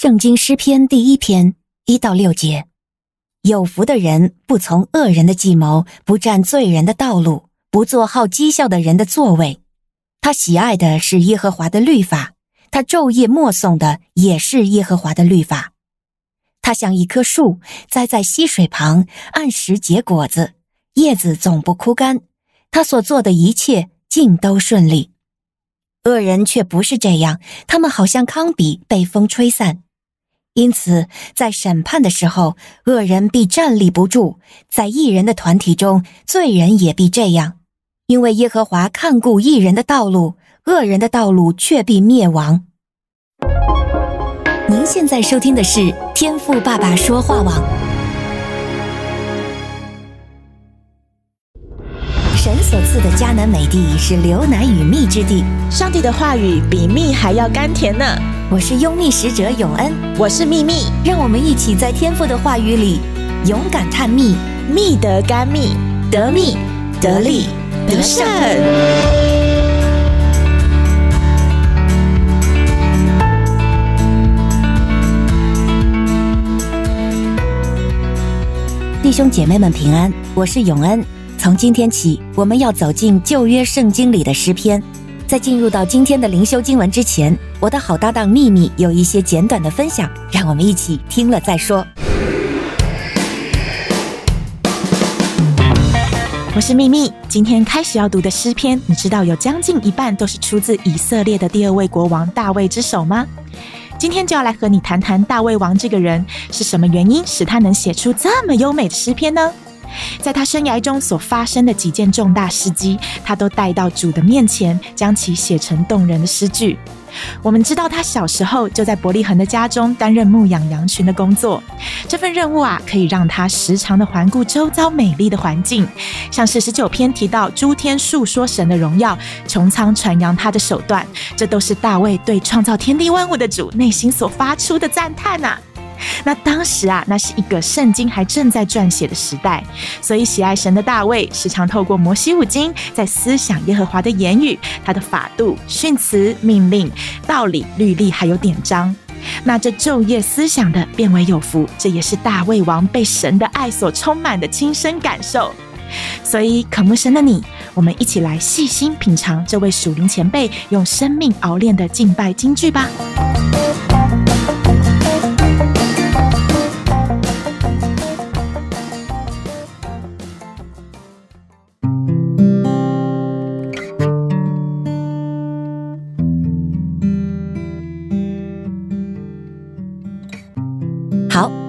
圣经诗篇第一篇一到六节：有福的人不从恶人的计谋，不占罪人的道路，不坐好讥笑的人的座位。他喜爱的是耶和华的律法，他昼夜默诵的也是耶和华的律法。他像一棵树栽在溪水旁，按时结果子，叶子总不枯干。他所做的一切尽都顺利。恶人却不是这样，他们好像糠秕被风吹散。因此，在审判的时候，恶人必站立不住；在异人的团体中，罪人也必这样。因为耶和华看顾异人的道路，恶人的道路却必灭亡。您现在收听的是天赋爸爸说话网。神所赐的迦南美地是流奶与蜜之地，上帝的话语比蜜还要甘甜呢。我是拥密使者永恩，我是秘密，让我们一起在天父的话语里勇敢探秘，密得甘蜜，得蜜得利得胜。弟兄姐妹们平安，我是永恩。从今天起，我们要走进旧约圣经里的诗篇。在进入到今天的灵修经文之前，我的好搭档秘密有一些简短的分享，让我们一起听了再说。我是秘密，今天开始要读的诗篇，你知道有将近一半都是出自以色列的第二位国王大卫之手吗？今天就要来和你谈谈大卫王这个人，是什么原因使他能写出这么优美的诗篇呢？在他生涯中所发生的几件重大事迹，他都带到主的面前，将其写成动人的诗句。我们知道他小时候就在伯利恒的家中担任牧养羊群的工作，这份任务啊，可以让他时常的环顾周遭美丽的环境，像是十九篇提到诸天述说神的荣耀，穹苍传扬他的手段，这都是大卫对创造天地万物的主内心所发出的赞叹呐。那当时啊，那是一个圣经还正在撰写的时代，所以喜爱神的大卫时常透过摩西五经，在思想耶和华的言语、他的法度、训词、命令、道理、律例，还有典章。那这昼夜思想的，变为有福。这也是大卫王被神的爱所充满的亲身感受。所以渴慕神的你，我们一起来细心品尝这位属灵前辈用生命熬炼的敬拜金句吧。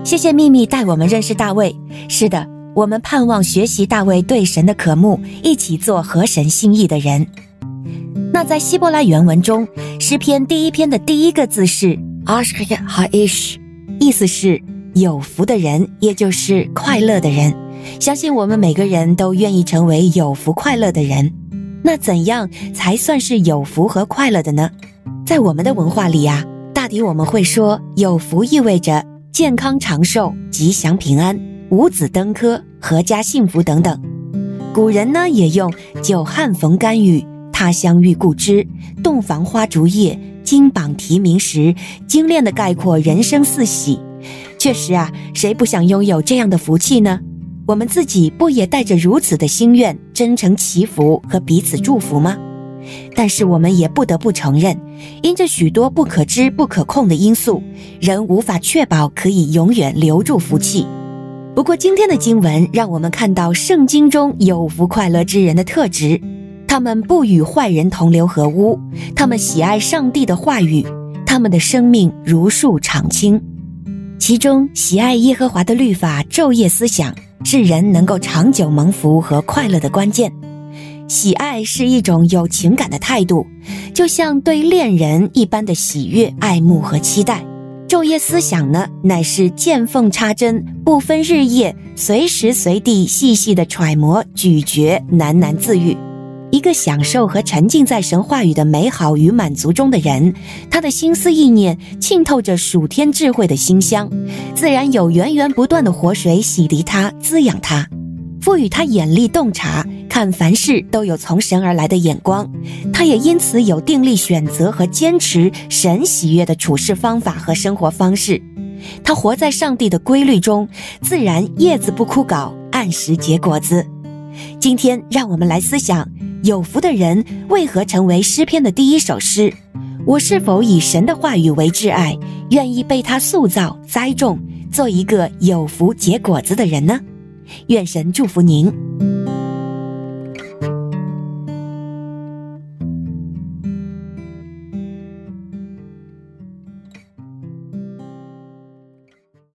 谢谢秘密带我们认识大卫。是的，我们盼望学习大卫对神的渴慕，一起做合神心意的人。那在希伯来原文中，诗篇第一篇的第一个字是 Ashkeh Haish，意思是有福的人，也就是快乐的人。相信我们每个人都愿意成为有福快乐的人。那怎样才算是有福和快乐的呢？在我们的文化里呀，大抵我们会说，有福意味着。健康长寿、吉祥平安、五子登科、阖家幸福等等。古人呢也用“久旱逢甘雨，他乡遇故知，洞房花烛夜，金榜题名时”精炼的概括人生四喜。确实啊，谁不想拥有这样的福气呢？我们自己不也带着如此的心愿，真诚祈福和彼此祝福吗？但是我们也不得不承认，因着许多不可知、不可控的因素，人无法确保可以永远留住福气。不过今天的经文让我们看到圣经中有福快乐之人的特质：他们不与坏人同流合污，他们喜爱上帝的话语，他们的生命如树常青。其中喜爱耶和华的律法，昼夜思想，是人能够长久蒙福和快乐的关键。喜爱是一种有情感的态度，就像对恋人一般的喜悦、爱慕和期待。昼夜思想呢，乃是见缝插针，不分日夜，随时随地细细的揣摩、咀嚼、喃喃自语。一个享受和沉浸在神话语的美好与满足中的人，他的心思意念浸透着属天智慧的馨香，自然有源源不断的活水洗涤他、滋养他，赋予他眼力洞察。看凡事都有从神而来的眼光，他也因此有定力选择和坚持神喜悦的处事方法和生活方式。他活在上帝的规律中，自然叶子不枯槁，按时结果子。今天，让我们来思想：有福的人为何成为诗篇的第一首诗？我是否以神的话语为挚爱，愿意被他塑造、栽种，做一个有福结果子的人呢？愿神祝福您。